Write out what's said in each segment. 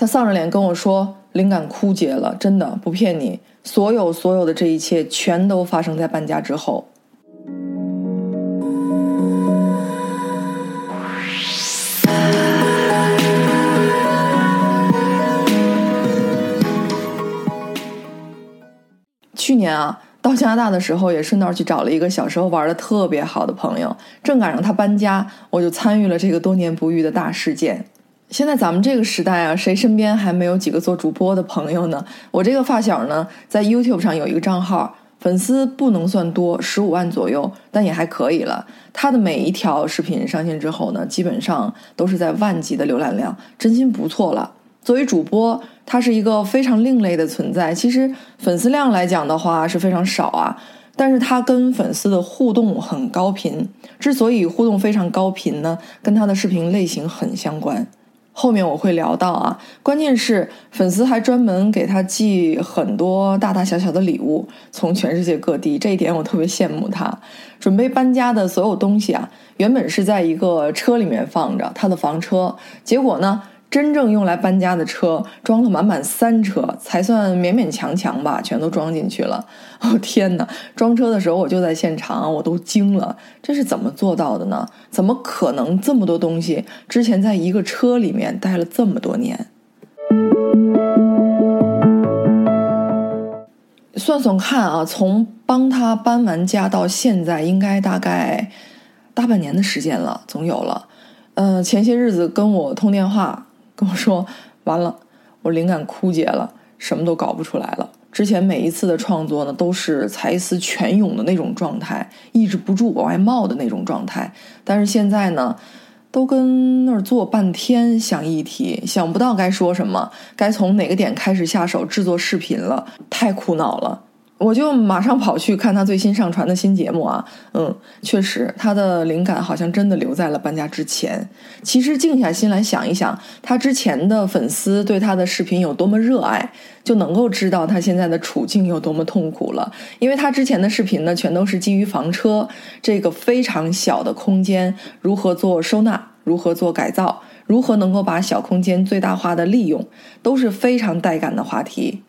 他丧着脸跟我说：“灵感枯竭了，真的不骗你，所有所有的这一切全都发生在搬家之后。”去年啊，到加拿大的时候，也顺道去找了一个小时候玩的特别好的朋友，正赶上他搬家，我就参与了这个多年不遇的大事件。现在咱们这个时代啊，谁身边还没有几个做主播的朋友呢？我这个发小呢，在 YouTube 上有一个账号，粉丝不能算多，十五万左右，但也还可以了。他的每一条视频上线之后呢，基本上都是在万级的浏览量，真心不错了。作为主播，他是一个非常另类的存在。其实粉丝量来讲的话是非常少啊，但是他跟粉丝的互动很高频。之所以互动非常高频呢，跟他的视频类型很相关。后面我会聊到啊，关键是粉丝还专门给他寄很多大大小小的礼物，从全世界各地，这一点我特别羡慕他。准备搬家的所有东西啊，原本是在一个车里面放着，他的房车，结果呢？真正用来搬家的车装了满满三车，才算勉勉强强吧，全都装进去了。哦天哪！装车的时候我就在现场，我都惊了，这是怎么做到的呢？怎么可能这么多东西之前在一个车里面待了这么多年？算算看啊，从帮他搬完家到现在，应该大概大半年的时间了，总有了。嗯，前些日子跟我通电话。跟我说完了，我灵感枯竭了，什么都搞不出来了。之前每一次的创作呢，都是才思泉涌的那种状态，抑制不住往外冒的那种状态。但是现在呢，都跟那儿坐半天想议题，想不到该说什么，该从哪个点开始下手制作视频了，太苦恼了。我就马上跑去看他最新上传的新节目啊，嗯，确实他的灵感好像真的留在了搬家之前。其实静下心来想一想，他之前的粉丝对他的视频有多么热爱，就能够知道他现在的处境有多么痛苦了。因为他之前的视频呢，全都是基于房车这个非常小的空间如何做收纳，如何做改造，如何能够把小空间最大化的利用，都是非常带感的话题。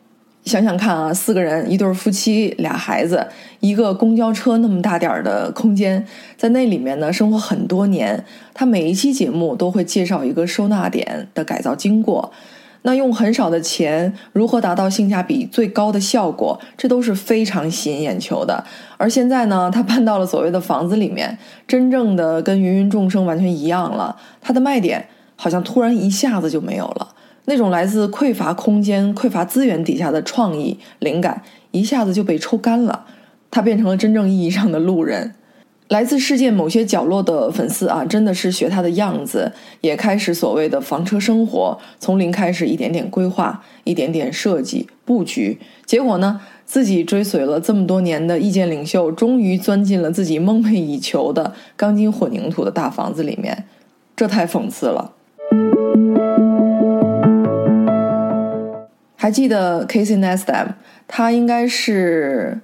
想想看啊，四个人，一对夫妻，俩孩子，一个公交车那么大点儿的空间，在那里面呢生活很多年。他每一期节目都会介绍一个收纳点的改造经过，那用很少的钱如何达到性价比最高的效果，这都是非常吸引眼球的。而现在呢，他搬到了所谓的房子里面，真正的跟芸芸众生完全一样了。他的卖点好像突然一下子就没有了。那种来自匮乏空间、匮乏资源底下的创意灵感，一下子就被抽干了。他变成了真正意义上的路人。来自世界某些角落的粉丝啊，真的是学他的样子，也开始所谓的房车生活，从零开始，一点点规划，一点点设计布局。结果呢，自己追随了这么多年的意见领袖，终于钻进了自己梦寐以求的钢筋混凝土的大房子里面。这太讽刺了。还记得 Casey Neistat，他应该是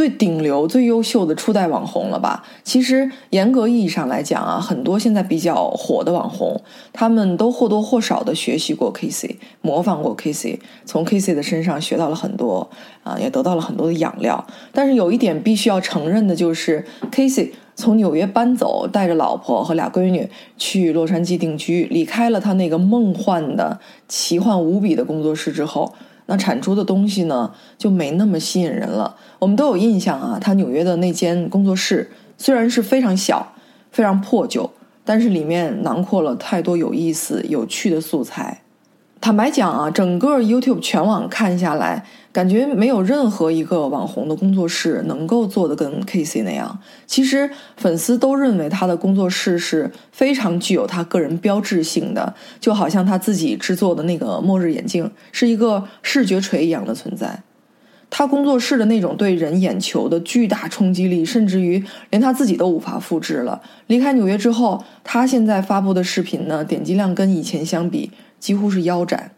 最顶流、最优秀的初代网红了吧？其实严格意义上来讲啊，很多现在比较火的网红，他们都或多或少的学习过 Kris，模仿过 Casey，从 Casey 的身上学到了很多啊，也得到了很多的养料。但是有一点必须要承认的就是，Kris。从纽约搬走，带着老婆和俩闺女去洛杉矶定居，离开了他那个梦幻的、奇幻无比的工作室之后，那产出的东西呢就没那么吸引人了。我们都有印象啊，他纽约的那间工作室虽然是非常小、非常破旧，但是里面囊括了太多有意思、有趣的素材。坦白讲啊，整个 YouTube 全网看下来，感觉没有任何一个网红的工作室能够做的跟 KC 那样。其实粉丝都认为他的工作室是非常具有他个人标志性的，就好像他自己制作的那个末日眼镜是一个视觉锤一样的存在。他工作室的那种对人眼球的巨大冲击力，甚至于连他自己都无法复制了。离开纽约之后，他现在发布的视频呢，点击量跟以前相比。几乎是腰斩。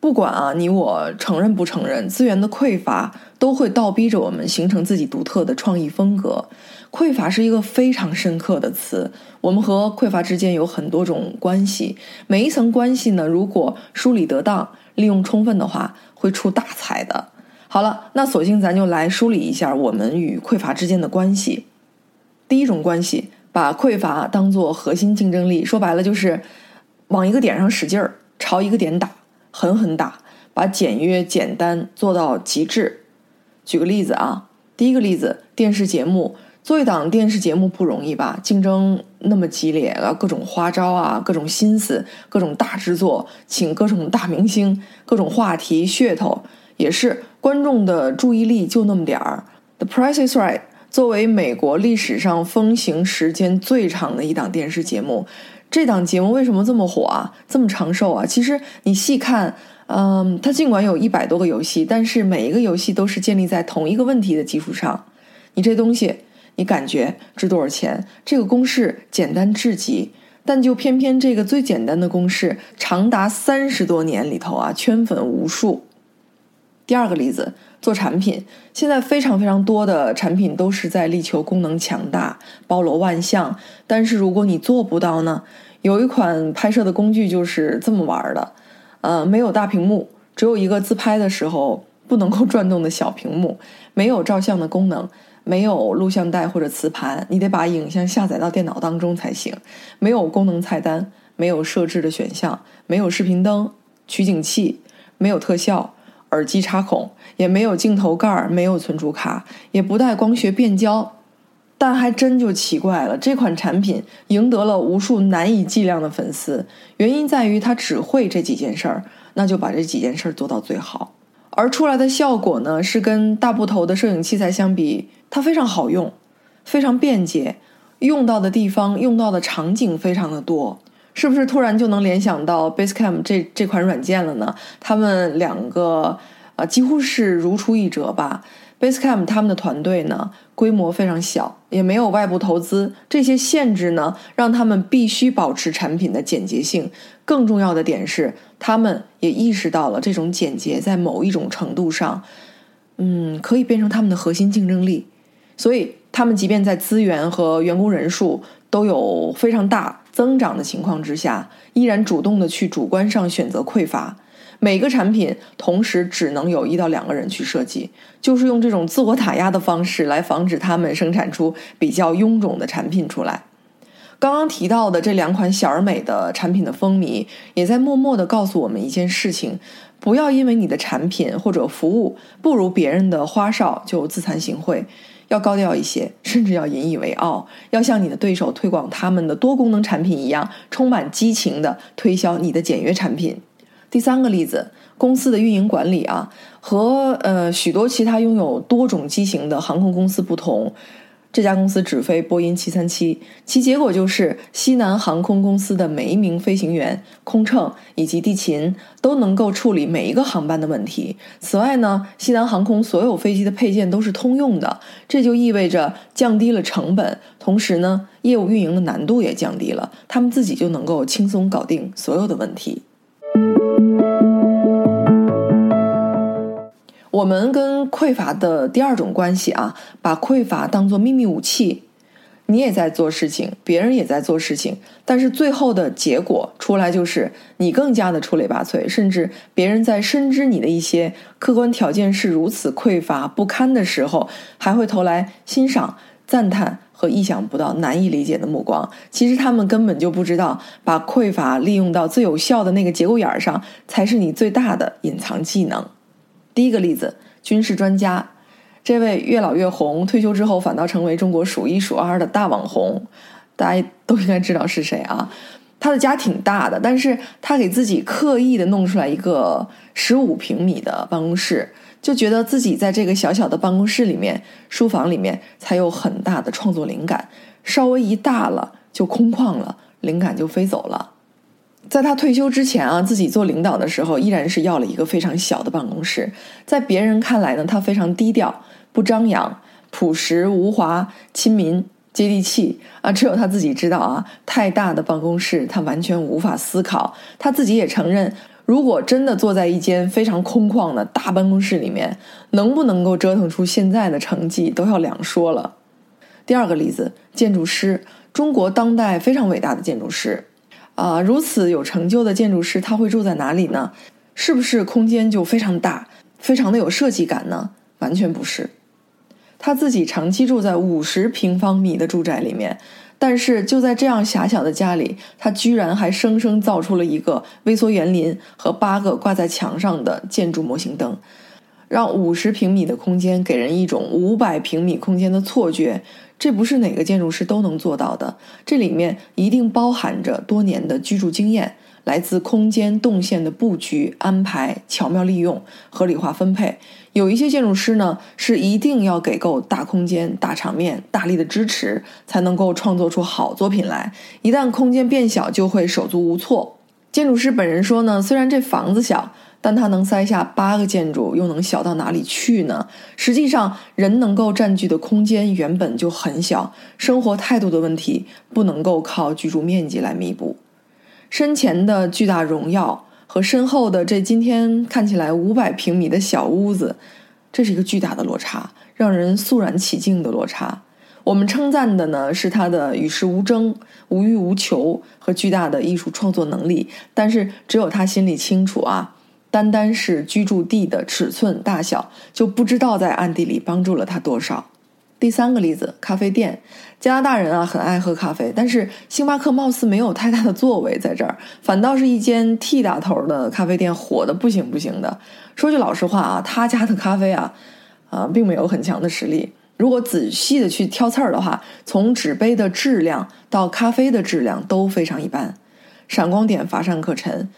不管啊你我承认不承认，资源的匮乏都会倒逼着我们形成自己独特的创意风格。匮乏是一个非常深刻的词，我们和匮乏之间有很多种关系，每一层关系呢，如果梳理得当、利用充分的话，会出大彩的。好了，那索性咱就来梳理一下我们与匮乏之间的关系。第一种关系，把匮乏当做核心竞争力，说白了就是往一个点上使劲儿，朝一个点打，狠狠打，把简约简单做到极致。举个例子啊，第一个例子，电视节目。做一档电视节目不容易吧？竞争那么激烈啊，各种花招啊，各种心思，各种大制作，请各种大明星，各种话题噱头，也是观众的注意力就那么点儿。The Price is Right 作为美国历史上风行时间最长的一档电视节目，这档节目为什么这么火啊？这么长寿啊？其实你细看，嗯，它尽管有一百多个游戏，但是每一个游戏都是建立在同一个问题的基础上。你这东西。你感觉值多少钱？这个公式简单至极，但就偏偏这个最简单的公式，长达三十多年里头啊，圈粉无数。第二个例子，做产品，现在非常非常多的产品都是在力求功能强大、包罗万象。但是如果你做不到呢？有一款拍摄的工具就是这么玩的，呃，没有大屏幕，只有一个自拍的时候不能够转动的小屏幕，没有照相的功能。没有录像带或者磁盘，你得把影像下载到电脑当中才行。没有功能菜单，没有设置的选项，没有视频灯、取景器，没有特效、耳机插孔，也没有镜头盖，没有存储卡，也不带光学变焦。但还真就奇怪了，这款产品赢得了无数难以计量的粉丝，原因在于它只会这几件事儿，那就把这几件事儿做到最好。而出来的效果呢，是跟大部头的摄影器材相比。它非常好用，非常便捷，用到的地方、用到的场景非常的多，是不是突然就能联想到 Basecamp 这这款软件了呢？他们两个啊几乎是如出一辙吧。Basecamp 他们的团队呢规模非常小，也没有外部投资，这些限制呢让他们必须保持产品的简洁性。更重要的点是，他们也意识到了这种简洁在某一种程度上，嗯，可以变成他们的核心竞争力。所以，他们即便在资源和员工人数都有非常大增长的情况之下，依然主动的去主观上选择匮乏。每个产品同时只能有一到两个人去设计，就是用这种自我打压的方式来防止他们生产出比较臃肿的产品出来。刚刚提到的这两款小而美的产品的风靡，也在默默的告诉我们一件事情：不要因为你的产品或者服务不如别人的花哨就自惭形秽。要高调一些，甚至要引以为傲，要像你的对手推广他们的多功能产品一样，充满激情的推销你的简约产品。第三个例子，公司的运营管理啊，和呃许多其他拥有多种机型的航空公司不同。这家公司只飞波音737，其结果就是西南航空公司的每一名飞行员、空乘以及地勤都能够处理每一个航班的问题。此外呢，西南航空所有飞机的配件都是通用的，这就意味着降低了成本，同时呢，业务运营的难度也降低了，他们自己就能够轻松搞定所有的问题。我们跟匮乏的第二种关系啊，把匮乏当做秘密武器。你也在做事情，别人也在做事情，但是最后的结果出来就是你更加的出类拔萃，甚至别人在深知你的一些客观条件是如此匮乏不堪的时候，还会投来欣赏、赞叹和意想不到、难以理解的目光。其实他们根本就不知道，把匮乏利用到最有效的那个节骨眼儿上，才是你最大的隐藏技能。第一个例子，军事专家，这位越老越红，退休之后反倒成为中国数一数二的大网红，大家都应该知道是谁啊？他的家挺大的，但是他给自己刻意的弄出来一个十五平米的办公室，就觉得自己在这个小小的办公室里面、书房里面才有很大的创作灵感，稍微一大了就空旷了，灵感就飞走了。在他退休之前啊，自己做领导的时候，依然是要了一个非常小的办公室。在别人看来呢，他非常低调、不张扬、朴实无华、亲民。接地气啊，只有他自己知道啊。太大的办公室，他完全无法思考。他自己也承认，如果真的坐在一间非常空旷的大办公室里面，能不能够折腾出现在的成绩，都要两说了。第二个例子，建筑师，中国当代非常伟大的建筑师，啊，如此有成就的建筑师，他会住在哪里呢？是不是空间就非常大，非常的有设计感呢？完全不是。他自己长期住在五十平方米的住宅里面，但是就在这样狭小的家里，他居然还生生造出了一个微缩园林和八个挂在墙上的建筑模型灯，让五十平米的空间给人一种五百平米空间的错觉。这不是哪个建筑师都能做到的，这里面一定包含着多年的居住经验。来自空间动线的布局安排、巧妙利用、合理化分配。有一些建筑师呢，是一定要给够大空间、大场面、大力的支持，才能够创作出好作品来。一旦空间变小，就会手足无措。建筑师本人说呢，虽然这房子小，但它能塞下八个建筑，又能小到哪里去呢？实际上，人能够占据的空间原本就很小，生活态度的问题不能够靠居住面积来弥补。身前的巨大荣耀和身后的这今天看起来五百平米的小屋子，这是一个巨大的落差，让人肃然起敬的落差。我们称赞的呢是他的与世无争、无欲无求和巨大的艺术创作能力，但是只有他心里清楚啊，单单是居住地的尺寸大小，就不知道在暗地里帮助了他多少。第三个例子，咖啡店。加拿大人啊，很爱喝咖啡，但是星巴克貌似没有太大的作为在这儿，反倒是一间 T 打头的咖啡店火的不行不行的。说句老实话啊，他家的咖啡啊，啊，并没有很强的实力。如果仔细的去挑刺儿的话，从纸杯的质量到咖啡的质量都非常一般，闪光点乏善可陈。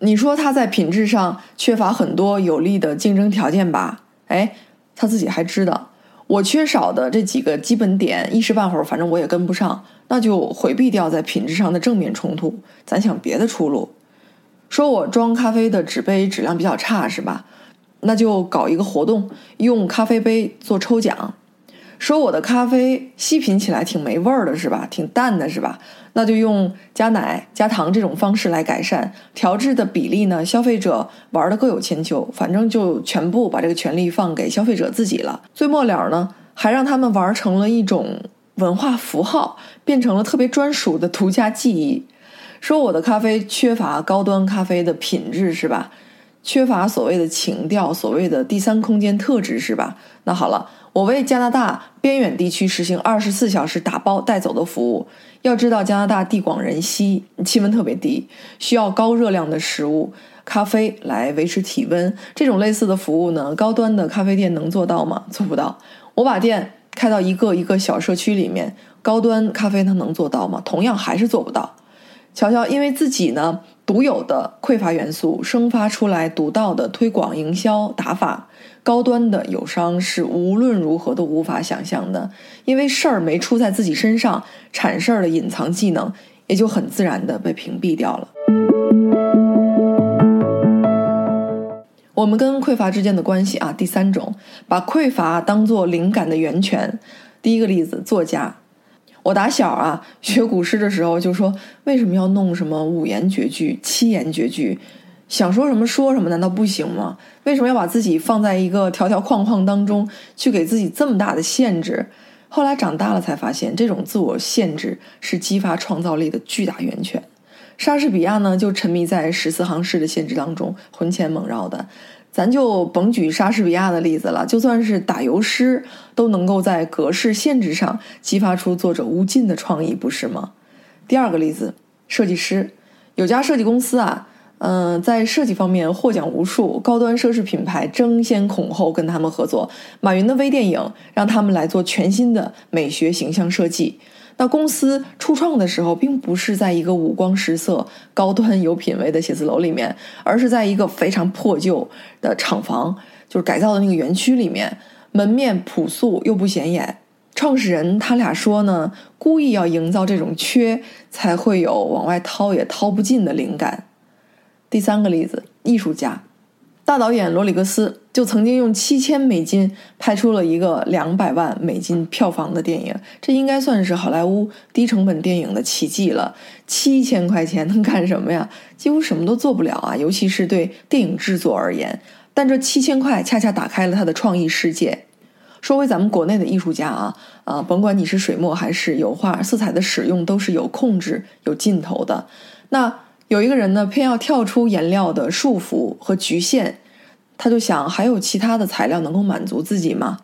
你说他在品质上缺乏很多有利的竞争条件吧？哎，他自己还知道。我缺少的这几个基本点，一时半会儿反正我也跟不上，那就回避掉在品质上的正面冲突，咱想别的出路。说我装咖啡的纸杯质量比较差是吧？那就搞一个活动，用咖啡杯做抽奖。说我的咖啡细品起来挺没味儿的是吧？挺淡的是吧？那就用加奶、加糖这种方式来改善调制的比例呢？消费者玩的各有千秋，反正就全部把这个权利放给消费者自己了。最末了呢，还让他们玩成了一种文化符号，变成了特别专属的独家记忆。说我的咖啡缺乏高端咖啡的品质是吧？缺乏所谓的情调，所谓的第三空间特质是吧？那好了。我为加拿大边远地区实行二十四小时打包带走的服务。要知道，加拿大地广人稀，气温特别低，需要高热量的食物、咖啡来维持体温。这种类似的服务呢，高端的咖啡店能做到吗？做不到。我把店开到一个一个小社区里面，高端咖啡它能做到吗？同样还是做不到。乔乔，因为自己呢独有的匮乏元素，生发出来独到的推广营销打法，高端的友商是无论如何都无法想象的。因为事儿没出在自己身上，产事儿的隐藏技能也就很自然的被屏蔽掉了。我们跟匮乏之间的关系啊，第三种，把匮乏当做灵感的源泉。第一个例子，作家。我打小啊学古诗的时候就说，为什么要弄什么五言绝句、七言绝句？想说什么说什么，难道不行吗？为什么要把自己放在一个条条框框当中去给自己这么大的限制？后来长大了才发现，这种自我限制是激发创造力的巨大源泉。莎士比亚呢，就沉迷在十四行诗的限制当中，魂牵梦绕的。咱就甭举莎士比亚的例子了，就算是打油诗，都能够在格式限制上激发出作者无尽的创意，不是吗？第二个例子，设计师，有家设计公司啊，嗯，在设计方面获奖无数，高端奢侈品牌争先恐后跟他们合作，马云的微电影让他们来做全新的美学形象设计。那公司初创的时候，并不是在一个五光十色、高端有品位的写字楼里面，而是在一个非常破旧的厂房，就是改造的那个园区里面，门面朴素又不显眼。创始人他俩说呢，故意要营造这种缺，才会有往外掏也掏不尽的灵感。第三个例子，艺术家，大导演罗里格斯。就曾经用七千美金拍出了一个两百万美金票房的电影，这应该算是好莱坞低成本电影的奇迹了。七千块钱能干什么呀？几乎什么都做不了啊！尤其是对电影制作而言，但这七千块恰恰打开了他的创意世界。说回咱们国内的艺术家啊，啊，甭管你是水墨还是油画，色彩的使用都是有控制、有尽头的。那有一个人呢，偏要跳出颜料的束缚和局限。他就想，还有其他的材料能够满足自己吗？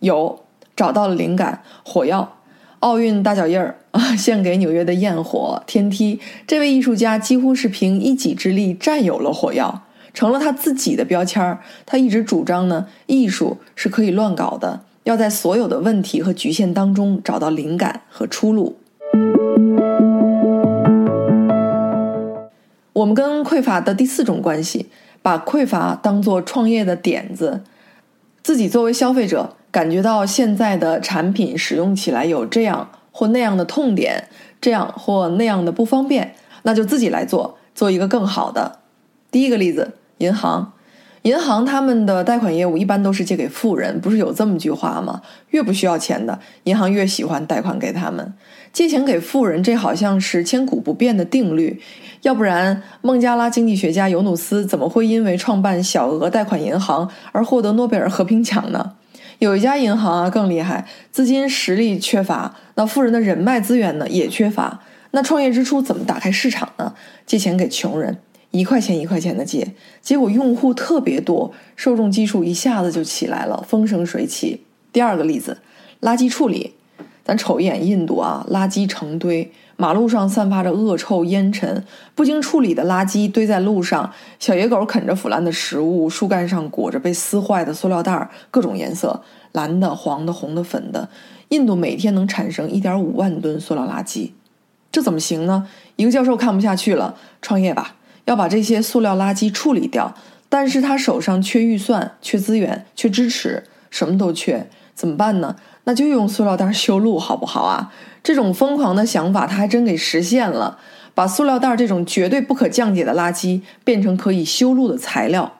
有，找到了灵感，火药，奥运大脚印儿啊，献给纽约的焰火天梯。这位艺术家几乎是凭一己之力占有了火药，成了他自己的标签。他一直主张呢，艺术是可以乱搞的，要在所有的问题和局限当中找到灵感和出路。我们跟匮乏的第四种关系。把匮乏当做创业的点子，自己作为消费者感觉到现在的产品使用起来有这样或那样的痛点，这样或那样的不方便，那就自己来做，做一个更好的。第一个例子，银行。银行他们的贷款业务一般都是借给富人，不是有这么句话吗？越不需要钱的银行越喜欢贷款给他们，借钱给富人，这好像是千古不变的定律。要不然，孟加拉经济学家尤努斯怎么会因为创办小额贷款银行而获得诺贝尔和平奖呢？有一家银行啊更厉害，资金实力缺乏，那富人的人脉资源呢也缺乏，那创业之初怎么打开市场呢？借钱给穷人。一块钱一块钱的借，结果用户特别多，受众基数一下子就起来了，风生水起。第二个例子，垃圾处理，咱瞅一眼印度啊，垃圾成堆，马路上散发着恶臭烟尘，不经处理的垃圾堆在路上，小野狗啃着腐烂的食物，树干上裹着被撕坏的塑料袋，各种颜色，蓝的、黄的、红的、粉的。印度每天能产生一点五万吨塑料垃圾，这怎么行呢？一个教授看不下去了，创业吧。要把这些塑料垃圾处理掉，但是他手上缺预算、缺资源、缺支持，什么都缺，怎么办呢？那就用塑料袋修路，好不好啊？这种疯狂的想法，他还真给实现了，把塑料袋这种绝对不可降解的垃圾变成可以修路的材料。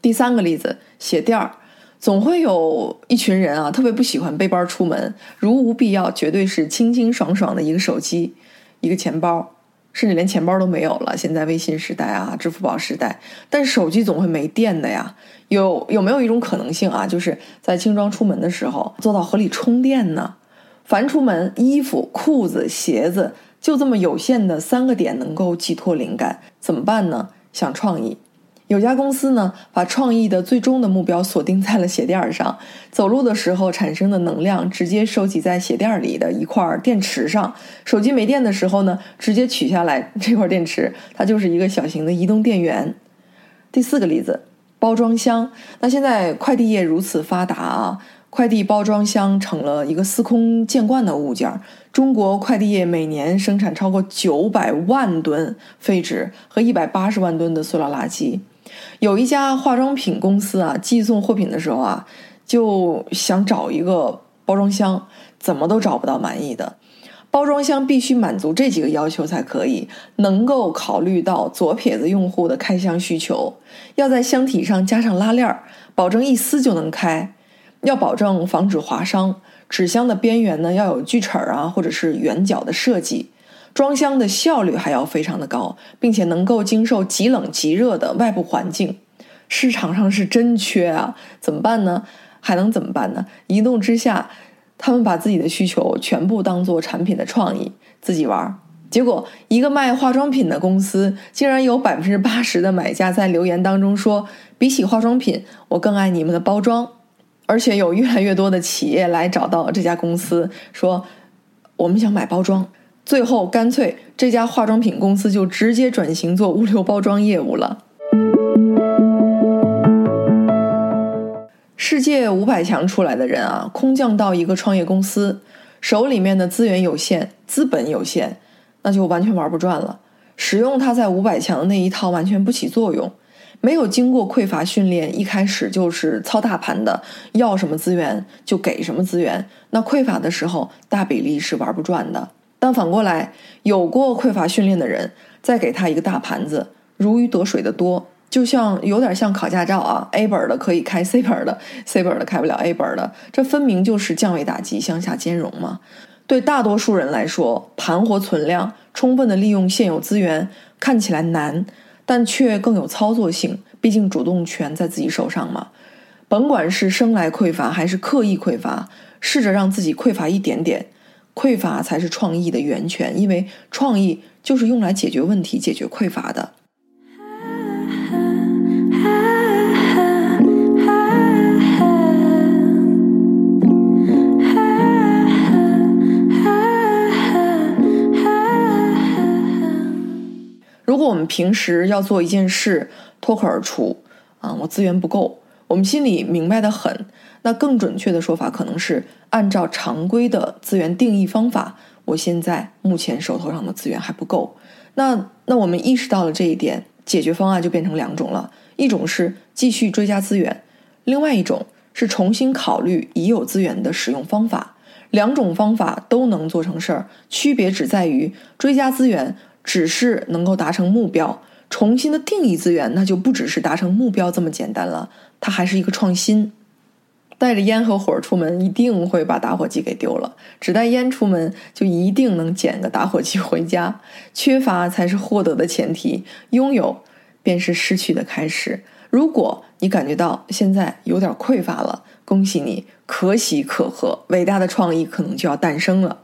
第三个例子，鞋垫儿，总会有一群人啊，特别不喜欢背包出门，如无必要，绝对是清清爽爽的一个手机，一个钱包。甚至连钱包都没有了。现在微信时代啊，支付宝时代，但手机总会没电的呀。有有没有一种可能性啊？就是在轻装出门的时候做到合理充电呢？凡出门，衣服、裤子、鞋子，就这么有限的三个点能够寄托灵感，怎么办呢？想创意。有家公司呢，把创意的最终的目标锁定在了鞋垫儿上。走路的时候产生的能量，直接收集在鞋垫里的一块电池上。手机没电的时候呢，直接取下来这块电池，它就是一个小型的移动电源。第四个例子，包装箱。那现在快递业如此发达啊，快递包装箱成了一个司空见惯的物件。中国快递业每年生产超过九百万吨废纸和一百八十万吨的塑料垃圾。有一家化妆品公司啊，寄送货品的时候啊，就想找一个包装箱，怎么都找不到满意的。包装箱必须满足这几个要求才可以：能够考虑到左撇子用户的开箱需求，要在箱体上加上拉链儿，保证一撕就能开；要保证防止划伤。纸箱的边缘呢，要有锯齿儿啊，或者是圆角的设计。装箱的效率还要非常的高，并且能够经受极冷极热的外部环境。市场上是真缺啊，怎么办呢？还能怎么办呢？一怒之下，他们把自己的需求全部当做产品的创意，自己玩。结果，一个卖化妆品的公司，竟然有百分之八十的买家在留言当中说：“比起化妆品，我更爱你们的包装。”而且有越来越多的企业来找到这家公司，说：“我们想买包装。”最后，干脆这家化妆品公司就直接转型做物流包装业务了。世界五百强出来的人啊，空降到一个创业公司，手里面的资源有限，资本有限，那就完全玩不转了。使用他在五百强的那一套完全不起作用，没有经过匮乏训练，一开始就是操大盘的，要什么资源就给什么资源。那匮乏的时候，大比例是玩不转的。但反过来，有过匮乏训练的人，再给他一个大盘子，如鱼得水的多，就像有点像考驾照啊，A 本的可以开 C 本的，C 本的开不了 A 本的，这分明就是降维打击、向下兼容嘛。对大多数人来说，盘活存量、充分的利用现有资源看起来难，但却更有操作性。毕竟主动权在自己手上嘛。甭管是生来匮乏还是刻意匮乏，试着让自己匮乏一点点，匮乏才是创意的源泉，因为创意就是用来解决问题、解决匮乏的。如果我们平时要做一件事，脱口而出，啊，我资源不够，我们心里明白的很。那更准确的说法可能是，按照常规的资源定义方法，我现在目前手头上的资源还不够。那那我们意识到了这一点，解决方案就变成两种了：一种是继续追加资源，另外一种是重新考虑已有资源的使用方法。两种方法都能做成事儿，区别只在于追加资源。只是能够达成目标，重新的定义资源，那就不只是达成目标这么简单了，它还是一个创新。带着烟和火出门，一定会把打火机给丢了；只带烟出门，就一定能捡个打火机回家。缺乏才是获得的前提，拥有便是失去的开始。如果你感觉到现在有点匮乏了，恭喜你，可喜可贺，伟大的创意可能就要诞生了。